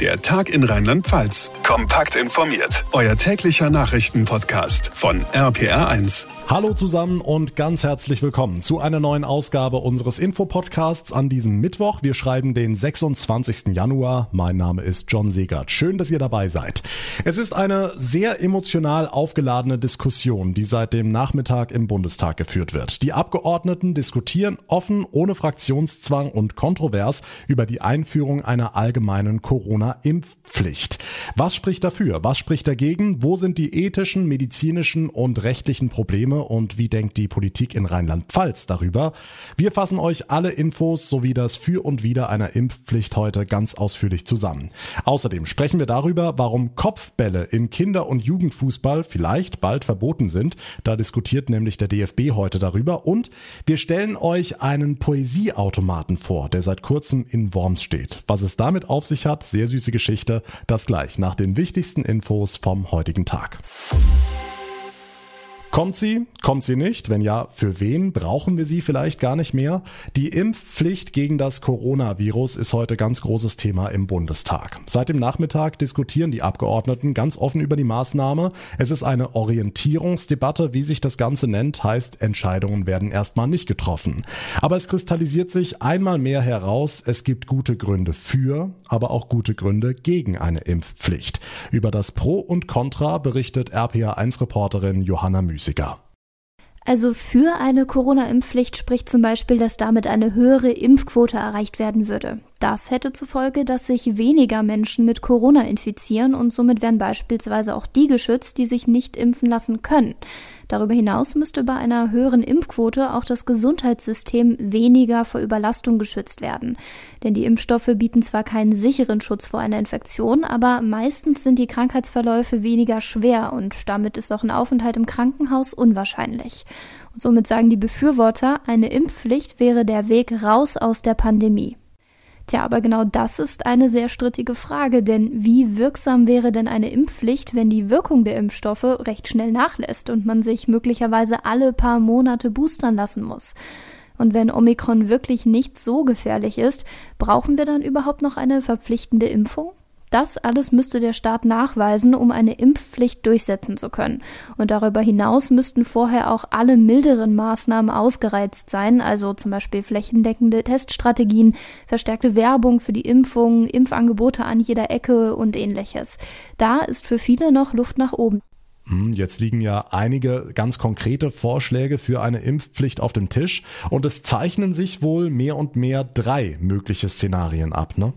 Der Tag in Rheinland-Pfalz. Kompakt informiert. Euer täglicher Nachrichtenpodcast von RPR1. Hallo zusammen und ganz herzlich willkommen zu einer neuen Ausgabe unseres Infopodcasts an diesem Mittwoch. Wir schreiben den 26. Januar. Mein Name ist John Segert. Schön, dass ihr dabei seid. Es ist eine sehr emotional aufgeladene Diskussion, die seit dem Nachmittag im Bundestag geführt wird. Die Abgeordneten diskutieren offen, ohne Fraktionszwang und kontrovers über die Einführung einer allgemeinen Corona Corona-Impfpflicht. Was spricht dafür? Was spricht dagegen? Wo sind die ethischen, medizinischen und rechtlichen Probleme und wie denkt die Politik in Rheinland-Pfalz darüber? Wir fassen euch alle Infos sowie das Für und Wider einer Impfpflicht heute ganz ausführlich zusammen. Außerdem sprechen wir darüber, warum Kopfbälle in Kinder- und Jugendfußball vielleicht bald verboten sind. Da diskutiert nämlich der DFB heute darüber und wir stellen euch einen Poesieautomaten vor, der seit kurzem in Worms steht. Was es damit auf sich hat, sehr süße Geschichte. Das gleich nach den wichtigsten Infos vom heutigen Tag. Kommt sie? Kommt sie nicht? Wenn ja, für wen brauchen wir sie vielleicht gar nicht mehr? Die Impfpflicht gegen das Coronavirus ist heute ganz großes Thema im Bundestag. Seit dem Nachmittag diskutieren die Abgeordneten ganz offen über die Maßnahme. Es ist eine Orientierungsdebatte, wie sich das Ganze nennt, heißt, Entscheidungen werden erstmal nicht getroffen. Aber es kristallisiert sich einmal mehr heraus, es gibt gute Gründe für, aber auch gute Gründe gegen eine Impfpflicht. Über das Pro und Contra berichtet RPA1-Reporterin Johanna Müß. Musiker. Also für eine Corona-Impfpflicht spricht zum Beispiel, dass damit eine höhere Impfquote erreicht werden würde. Das hätte zur Folge, dass sich weniger Menschen mit Corona infizieren und somit wären beispielsweise auch die geschützt, die sich nicht impfen lassen können. Darüber hinaus müsste bei einer höheren Impfquote auch das Gesundheitssystem weniger vor Überlastung geschützt werden. Denn die Impfstoffe bieten zwar keinen sicheren Schutz vor einer Infektion, aber meistens sind die Krankheitsverläufe weniger schwer und damit ist auch ein Aufenthalt im Krankenhaus unwahrscheinlich. Und somit sagen die Befürworter, eine Impfpflicht wäre der Weg raus aus der Pandemie. Tja, aber genau das ist eine sehr strittige Frage, denn wie wirksam wäre denn eine Impfpflicht, wenn die Wirkung der Impfstoffe recht schnell nachlässt und man sich möglicherweise alle paar Monate boostern lassen muss? Und wenn Omikron wirklich nicht so gefährlich ist, brauchen wir dann überhaupt noch eine verpflichtende Impfung? Das alles müsste der Staat nachweisen, um eine Impfpflicht durchsetzen zu können. Und darüber hinaus müssten vorher auch alle milderen Maßnahmen ausgereizt sein, also zum Beispiel flächendeckende Teststrategien, verstärkte Werbung für die Impfung, Impfangebote an jeder Ecke und ähnliches. Da ist für viele noch Luft nach oben. Hm, jetzt liegen ja einige ganz konkrete Vorschläge für eine Impfpflicht auf dem Tisch und es zeichnen sich wohl mehr und mehr drei mögliche Szenarien ab, ne?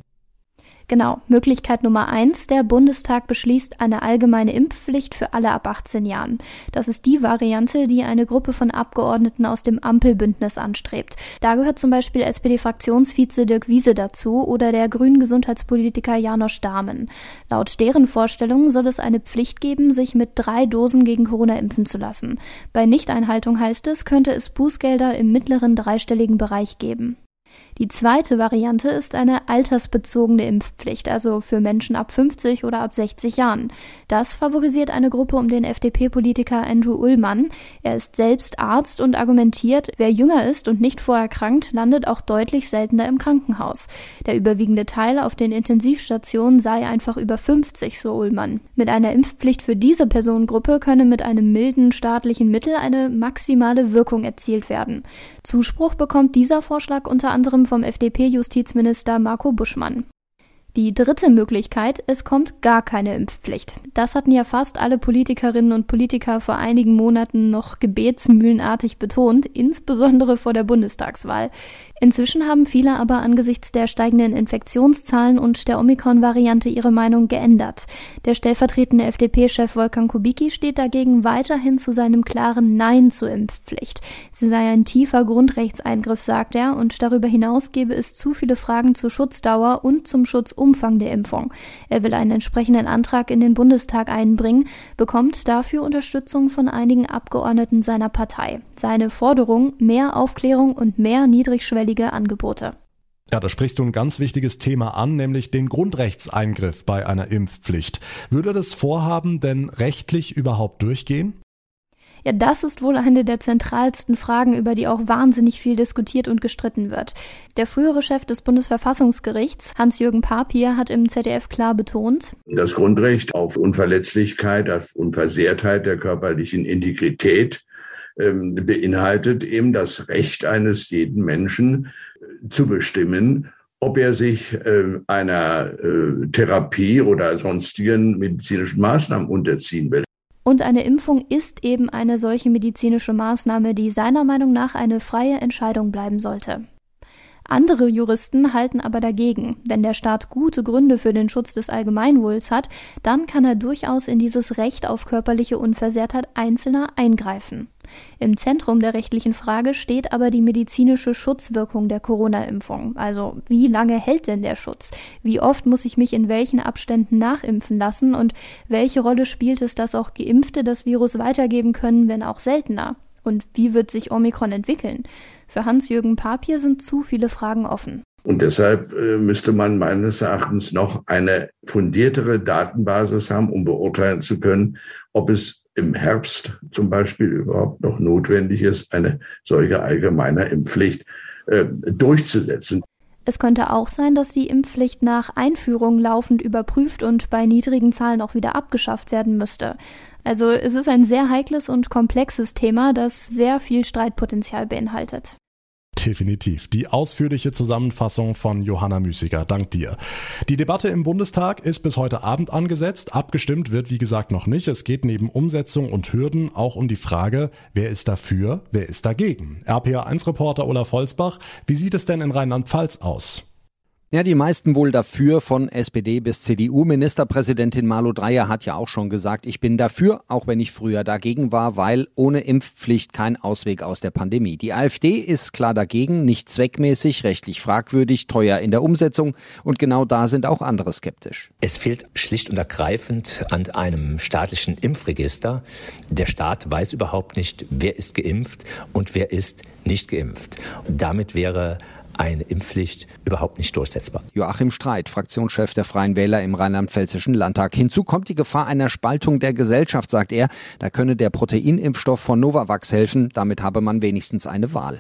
Genau, Möglichkeit Nummer eins, der Bundestag beschließt eine allgemeine Impfpflicht für alle ab 18 Jahren. Das ist die Variante, die eine Gruppe von Abgeordneten aus dem Ampelbündnis anstrebt. Da gehört zum Beispiel SPD-Fraktionsvize Dirk Wiese dazu oder der grünen Gesundheitspolitiker Janosch Dahmen. Laut deren Vorstellungen soll es eine Pflicht geben, sich mit drei Dosen gegen Corona impfen zu lassen. Bei Nichteinhaltung heißt es, könnte es Bußgelder im mittleren dreistelligen Bereich geben. Die zweite Variante ist eine altersbezogene Impfpflicht, also für Menschen ab 50 oder ab 60 Jahren. Das favorisiert eine Gruppe um den FDP-Politiker Andrew Ullmann. Er ist selbst Arzt und argumentiert, wer jünger ist und nicht vorerkrankt, landet auch deutlich seltener im Krankenhaus. Der überwiegende Teil auf den Intensivstationen sei einfach über 50, so Ullmann. Mit einer Impfpflicht für diese Personengruppe könne mit einem milden staatlichen Mittel eine maximale Wirkung erzielt werden. Zuspruch bekommt dieser Vorschlag unter anderem vom FDP-Justizminister Marco Buschmann. Die dritte Möglichkeit, es kommt gar keine Impfpflicht. Das hatten ja fast alle Politikerinnen und Politiker vor einigen Monaten noch gebetsmühlenartig betont, insbesondere vor der Bundestagswahl. Inzwischen haben viele aber angesichts der steigenden Infektionszahlen und der Omikron-Variante ihre Meinung geändert. Der stellvertretende FDP-Chef Wolfgang Kubicki steht dagegen weiterhin zu seinem klaren Nein zur Impfpflicht. Sie sei ein tiefer Grundrechtseingriff, sagt er, und darüber hinaus gebe es zu viele Fragen zur Schutzdauer und zum Schutzumfang der Impfung. Er will einen entsprechenden Antrag in den Bundestag einbringen, bekommt dafür Unterstützung von einigen Abgeordneten seiner Partei. Seine Forderung mehr Aufklärung und mehr niedrigschwellige niedrigschwellige Angebote. Ja, da sprichst du ein ganz wichtiges Thema an, nämlich den Grundrechtseingriff bei einer Impfpflicht. Würde das Vorhaben denn rechtlich überhaupt durchgehen? Ja, das ist wohl eine der zentralsten Fragen, über die auch wahnsinnig viel diskutiert und gestritten wird. Der frühere Chef des Bundesverfassungsgerichts, Hans-Jürgen Papier, hat im ZDF klar betont, das Grundrecht auf Unverletzlichkeit, auf Unversehrtheit der körperlichen Integrität beinhaltet eben das Recht eines jeden Menschen äh, zu bestimmen, ob er sich äh, einer äh, Therapie oder sonstigen medizinischen Maßnahmen unterziehen will. Und eine Impfung ist eben eine solche medizinische Maßnahme, die seiner Meinung nach eine freie Entscheidung bleiben sollte. Andere Juristen halten aber dagegen. Wenn der Staat gute Gründe für den Schutz des Allgemeinwohls hat, dann kann er durchaus in dieses Recht auf körperliche Unversehrtheit Einzelner eingreifen. Im Zentrum der rechtlichen Frage steht aber die medizinische Schutzwirkung der Corona-Impfung. Also wie lange hält denn der Schutz? Wie oft muss ich mich in welchen Abständen nachimpfen lassen? Und welche Rolle spielt es, dass auch Geimpfte das Virus weitergeben können, wenn auch seltener? Und wie wird sich Omikron entwickeln? Für Hans-Jürgen Papier sind zu viele Fragen offen. Und deshalb äh, müsste man meines Erachtens noch eine fundiertere Datenbasis haben, um beurteilen zu können, ob es im Herbst zum Beispiel überhaupt noch notwendig ist, eine solche allgemeine Impfpflicht äh, durchzusetzen. Es könnte auch sein, dass die Impfpflicht nach Einführung laufend überprüft und bei niedrigen Zahlen auch wieder abgeschafft werden müsste. Also es ist ein sehr heikles und komplexes Thema, das sehr viel Streitpotenzial beinhaltet. Definitiv. Die ausführliche Zusammenfassung von Johanna Müßiger. Dank dir. Die Debatte im Bundestag ist bis heute Abend angesetzt. Abgestimmt wird, wie gesagt, noch nicht. Es geht neben Umsetzung und Hürden auch um die Frage, wer ist dafür, wer ist dagegen. RPA1-Reporter Olaf Holzbach, wie sieht es denn in Rheinland-Pfalz aus? Ja, die meisten wohl dafür von SPD bis CDU. Ministerpräsidentin Malu Dreyer hat ja auch schon gesagt, ich bin dafür, auch wenn ich früher dagegen war, weil ohne Impfpflicht kein Ausweg aus der Pandemie. Die AfD ist klar dagegen, nicht zweckmäßig, rechtlich fragwürdig, teuer in der Umsetzung und genau da sind auch andere skeptisch. Es fehlt schlicht und ergreifend an einem staatlichen Impfregister. Der Staat weiß überhaupt nicht, wer ist geimpft und wer ist nicht geimpft. Und damit wäre eine Impfpflicht überhaupt nicht durchsetzbar. Joachim Streit, Fraktionschef der Freien Wähler im Rheinland-Pfälzischen Landtag. Hinzu kommt die Gefahr einer Spaltung der Gesellschaft, sagt er. Da könne der Proteinimpfstoff von Novavax helfen. Damit habe man wenigstens eine Wahl.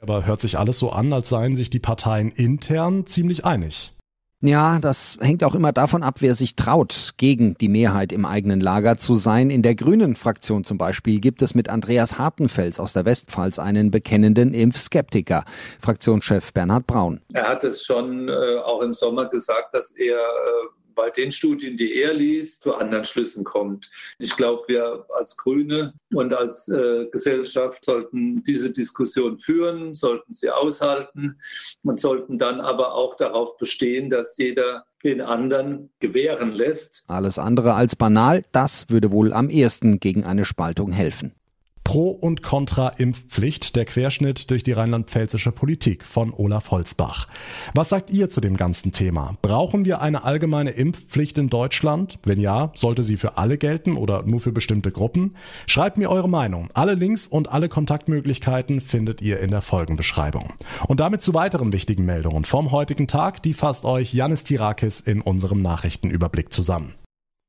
Aber hört sich alles so an, als seien sich die Parteien intern ziemlich einig. Ja, das hängt auch immer davon ab, wer sich traut, gegen die Mehrheit im eigenen Lager zu sein. In der Grünen Fraktion zum Beispiel gibt es mit Andreas Hartenfels aus der Westpfalz einen bekennenden Impfskeptiker. Fraktionschef Bernhard Braun. Er hat es schon äh, auch im Sommer gesagt, dass er äh, bei den Studien, die er liest, zu anderen Schlüssen kommt. Ich glaube, wir als Grüne und als äh, Gesellschaft sollten diese Diskussion führen, sollten sie aushalten und sollten dann aber auch darauf bestehen, dass jeder den anderen gewähren lässt. Alles andere als banal, das würde wohl am ehesten gegen eine Spaltung helfen. Pro und Contra Impfpflicht, der Querschnitt durch die rheinland-pfälzische Politik von Olaf Holzbach. Was sagt ihr zu dem ganzen Thema? Brauchen wir eine allgemeine Impfpflicht in Deutschland? Wenn ja, sollte sie für alle gelten oder nur für bestimmte Gruppen? Schreibt mir eure Meinung. Alle Links und alle Kontaktmöglichkeiten findet ihr in der Folgenbeschreibung. Und damit zu weiteren wichtigen Meldungen vom heutigen Tag, die fasst euch Janis Tirakis in unserem Nachrichtenüberblick zusammen.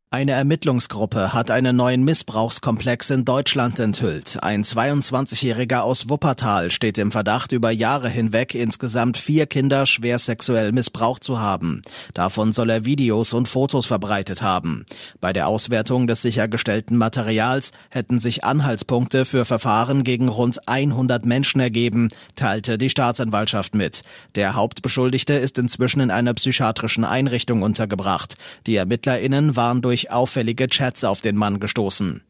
Eine Ermittlungsgruppe hat einen neuen Missbrauchskomplex in Deutschland enthüllt. Ein 22-Jähriger aus Wuppertal steht im Verdacht, über Jahre hinweg insgesamt vier Kinder schwer sexuell missbraucht zu haben. Davon soll er Videos und Fotos verbreitet haben. Bei der Auswertung des sichergestellten Materials hätten sich Anhaltspunkte für Verfahren gegen rund 100 Menschen ergeben, teilte die Staatsanwaltschaft mit. Der Hauptbeschuldigte ist inzwischen in einer psychiatrischen Einrichtung untergebracht. Die ErmittlerInnen waren durch durch auffällige Chats auf den Mann gestoßen.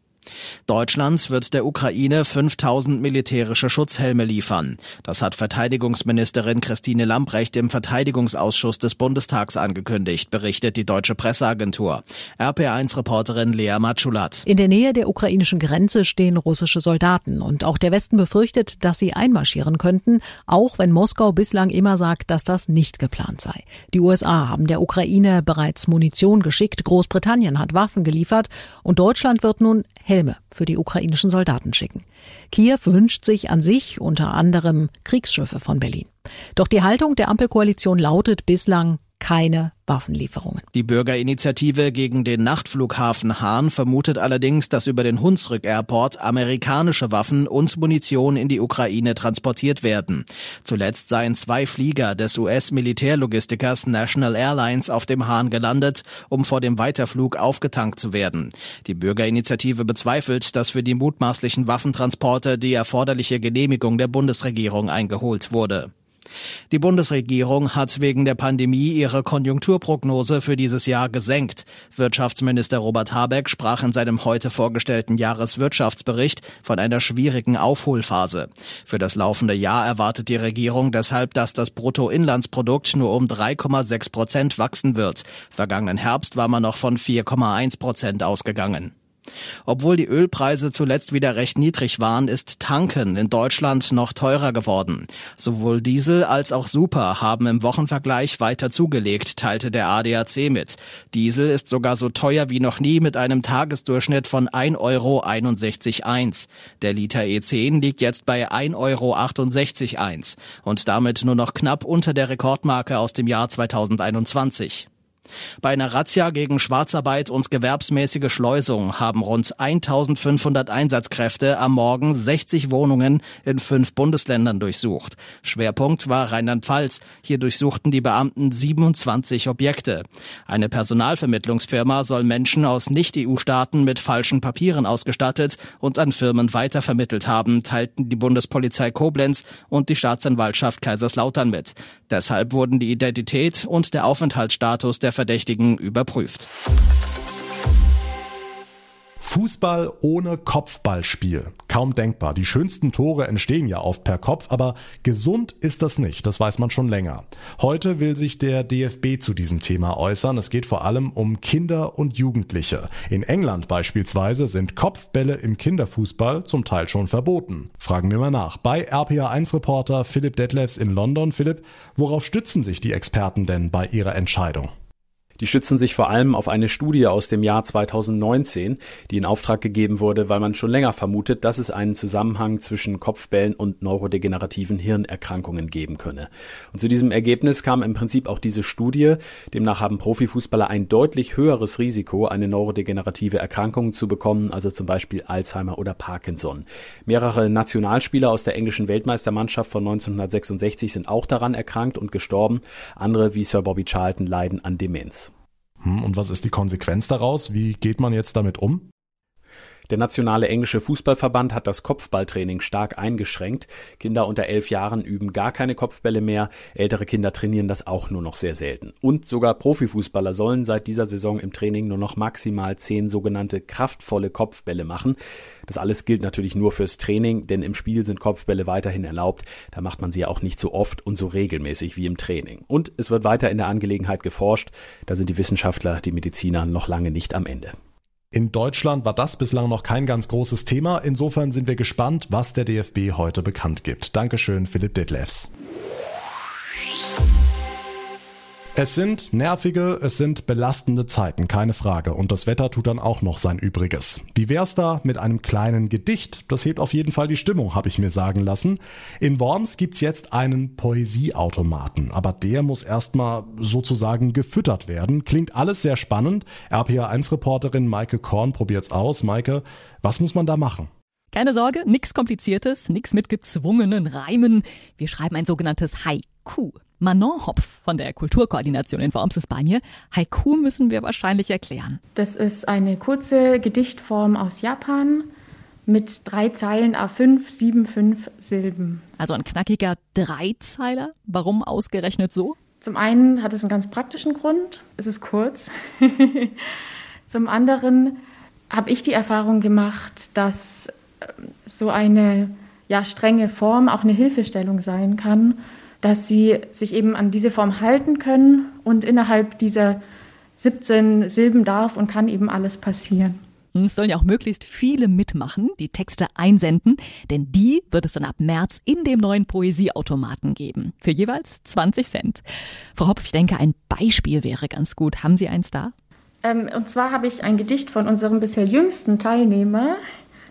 Deutschland wird der Ukraine 5000 militärische Schutzhelme liefern. Das hat Verteidigungsministerin Christine Lambrecht im Verteidigungsausschuss des Bundestags angekündigt, berichtet die deutsche Presseagentur. RPA1-Reporterin Lea Matschulat. In der Nähe der ukrainischen Grenze stehen russische Soldaten und auch der Westen befürchtet, dass sie einmarschieren könnten, auch wenn Moskau bislang immer sagt, dass das nicht geplant sei. Die USA haben der Ukraine bereits Munition geschickt, Großbritannien hat Waffen geliefert und Deutschland wird nun Helme für die ukrainischen Soldaten schicken. Kiew wünscht sich an sich unter anderem Kriegsschiffe von Berlin. Doch die Haltung der Ampelkoalition lautet bislang keine Waffenlieferungen. Die Bürgerinitiative gegen den Nachtflughafen Hahn vermutet allerdings, dass über den Hunsrück Airport amerikanische Waffen und Munition in die Ukraine transportiert werden. Zuletzt seien zwei Flieger des US-Militärlogistikers National Airlines auf dem Hahn gelandet, um vor dem Weiterflug aufgetankt zu werden. Die Bürgerinitiative bezweifelt, dass für die mutmaßlichen Waffentransporte die erforderliche Genehmigung der Bundesregierung eingeholt wurde. Die Bundesregierung hat wegen der Pandemie ihre Konjunkturprognose für dieses Jahr gesenkt. Wirtschaftsminister Robert Habeck sprach in seinem heute vorgestellten Jahreswirtschaftsbericht von einer schwierigen Aufholphase. Für das laufende Jahr erwartet die Regierung deshalb, dass das Bruttoinlandsprodukt nur um 3,6 Prozent wachsen wird. Vergangenen Herbst war man noch von 4,1 Prozent ausgegangen. Obwohl die Ölpreise zuletzt wieder recht niedrig waren, ist Tanken in Deutschland noch teurer geworden. Sowohl Diesel als auch Super haben im Wochenvergleich weiter zugelegt, teilte der ADAC mit. Diesel ist sogar so teuer wie noch nie mit einem Tagesdurchschnitt von 1,61 Euro. Der Liter E10 liegt jetzt bei 1,68 Euro und damit nur noch knapp unter der Rekordmarke aus dem Jahr 2021. Bei einer Razzia gegen Schwarzarbeit und gewerbsmäßige Schleusung haben rund 1500 Einsatzkräfte am Morgen 60 Wohnungen in fünf Bundesländern durchsucht. Schwerpunkt war Rheinland-Pfalz. Hier durchsuchten die Beamten 27 Objekte. Eine Personalvermittlungsfirma soll Menschen aus Nicht-EU-Staaten mit falschen Papieren ausgestattet und an Firmen weitervermittelt haben, teilten die Bundespolizei Koblenz und die Staatsanwaltschaft Kaiserslautern mit. Deshalb wurden die Identität und der Aufenthaltsstatus der Verdächtigen überprüft. Fußball ohne Kopfballspiel. Kaum denkbar. Die schönsten Tore entstehen ja oft per Kopf, aber gesund ist das nicht. Das weiß man schon länger. Heute will sich der DFB zu diesem Thema äußern. Es geht vor allem um Kinder und Jugendliche. In England beispielsweise sind Kopfbälle im Kinderfußball zum Teil schon verboten. Fragen wir mal nach. Bei RPA1-Reporter Philipp Detlefs in London. Philipp, worauf stützen sich die Experten denn bei ihrer Entscheidung? Die stützen sich vor allem auf eine Studie aus dem Jahr 2019, die in Auftrag gegeben wurde, weil man schon länger vermutet, dass es einen Zusammenhang zwischen Kopfbällen und neurodegenerativen Hirnerkrankungen geben könne. Und zu diesem Ergebnis kam im Prinzip auch diese Studie. Demnach haben Profifußballer ein deutlich höheres Risiko, eine neurodegenerative Erkrankung zu bekommen, also zum Beispiel Alzheimer oder Parkinson. Mehrere Nationalspieler aus der englischen Weltmeistermannschaft von 1966 sind auch daran erkrankt und gestorben. Andere wie Sir Bobby Charlton leiden an Demenz. Hm, und was ist die Konsequenz daraus? Wie geht man jetzt damit um? Der nationale englische Fußballverband hat das Kopfballtraining stark eingeschränkt. Kinder unter elf Jahren üben gar keine Kopfbälle mehr. Ältere Kinder trainieren das auch nur noch sehr selten. Und sogar Profifußballer sollen seit dieser Saison im Training nur noch maximal zehn sogenannte kraftvolle Kopfbälle machen. Das alles gilt natürlich nur fürs Training, denn im Spiel sind Kopfbälle weiterhin erlaubt. Da macht man sie ja auch nicht so oft und so regelmäßig wie im Training. Und es wird weiter in der Angelegenheit geforscht. Da sind die Wissenschaftler, die Mediziner noch lange nicht am Ende. In Deutschland war das bislang noch kein ganz großes Thema. Insofern sind wir gespannt, was der DFB heute bekannt gibt. Dankeschön, Philipp Detlefs. Es sind nervige, es sind belastende Zeiten, keine Frage. Und das Wetter tut dann auch noch sein Übriges. Wie wär's da mit einem kleinen Gedicht? Das hebt auf jeden Fall die Stimmung, habe ich mir sagen lassen. In Worms gibt's jetzt einen Poesieautomaten, aber der muss erstmal sozusagen gefüttert werden. Klingt alles sehr spannend. RPA1-Reporterin Maike Korn probiert's aus. Maike, was muss man da machen? Keine Sorge, nichts Kompliziertes, nichts mit gezwungenen Reimen. Wir schreiben ein sogenanntes Haiku. Manon Hopf von der Kulturkoordination in Worms ist bei mir. Haiku müssen wir wahrscheinlich erklären. Das ist eine kurze Gedichtform aus Japan mit drei Zeilen A5, 7, 5 Silben. Also ein knackiger Dreizeiler. Warum ausgerechnet so? Zum einen hat es einen ganz praktischen Grund. Es ist kurz. Zum anderen habe ich die Erfahrung gemacht, dass ähm, so eine ja, strenge Form auch eine Hilfestellung sein kann dass sie sich eben an diese Form halten können und innerhalb dieser 17 Silben darf und kann eben alles passieren. Es sollen ja auch möglichst viele mitmachen, die Texte einsenden, denn die wird es dann ab März in dem neuen Poesieautomaten geben. Für jeweils 20 Cent. Frau Hopf, ich denke, ein Beispiel wäre ganz gut. Haben Sie eins da? Ähm, und zwar habe ich ein Gedicht von unserem bisher jüngsten Teilnehmer.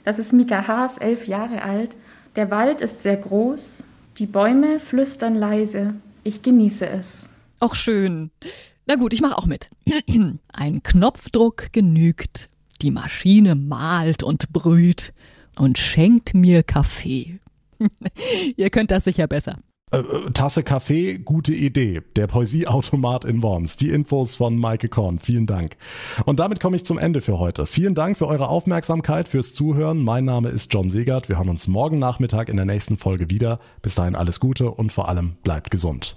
Das ist Mika Haas, elf Jahre alt. Der Wald ist sehr groß, die Bäume flüstern leise, ich genieße es. Auch schön. Na gut, ich mache auch mit. Ein Knopfdruck genügt. Die Maschine malt und brüht und schenkt mir Kaffee. Ihr könnt das sicher besser. Äh, äh, Tasse Kaffee, gute Idee. Der Poesieautomat in Worms. Die Infos von Maike Korn. Vielen Dank. Und damit komme ich zum Ende für heute. Vielen Dank für eure Aufmerksamkeit, fürs Zuhören. Mein Name ist John Segert. Wir hören uns morgen Nachmittag in der nächsten Folge wieder. Bis dahin alles Gute und vor allem bleibt gesund.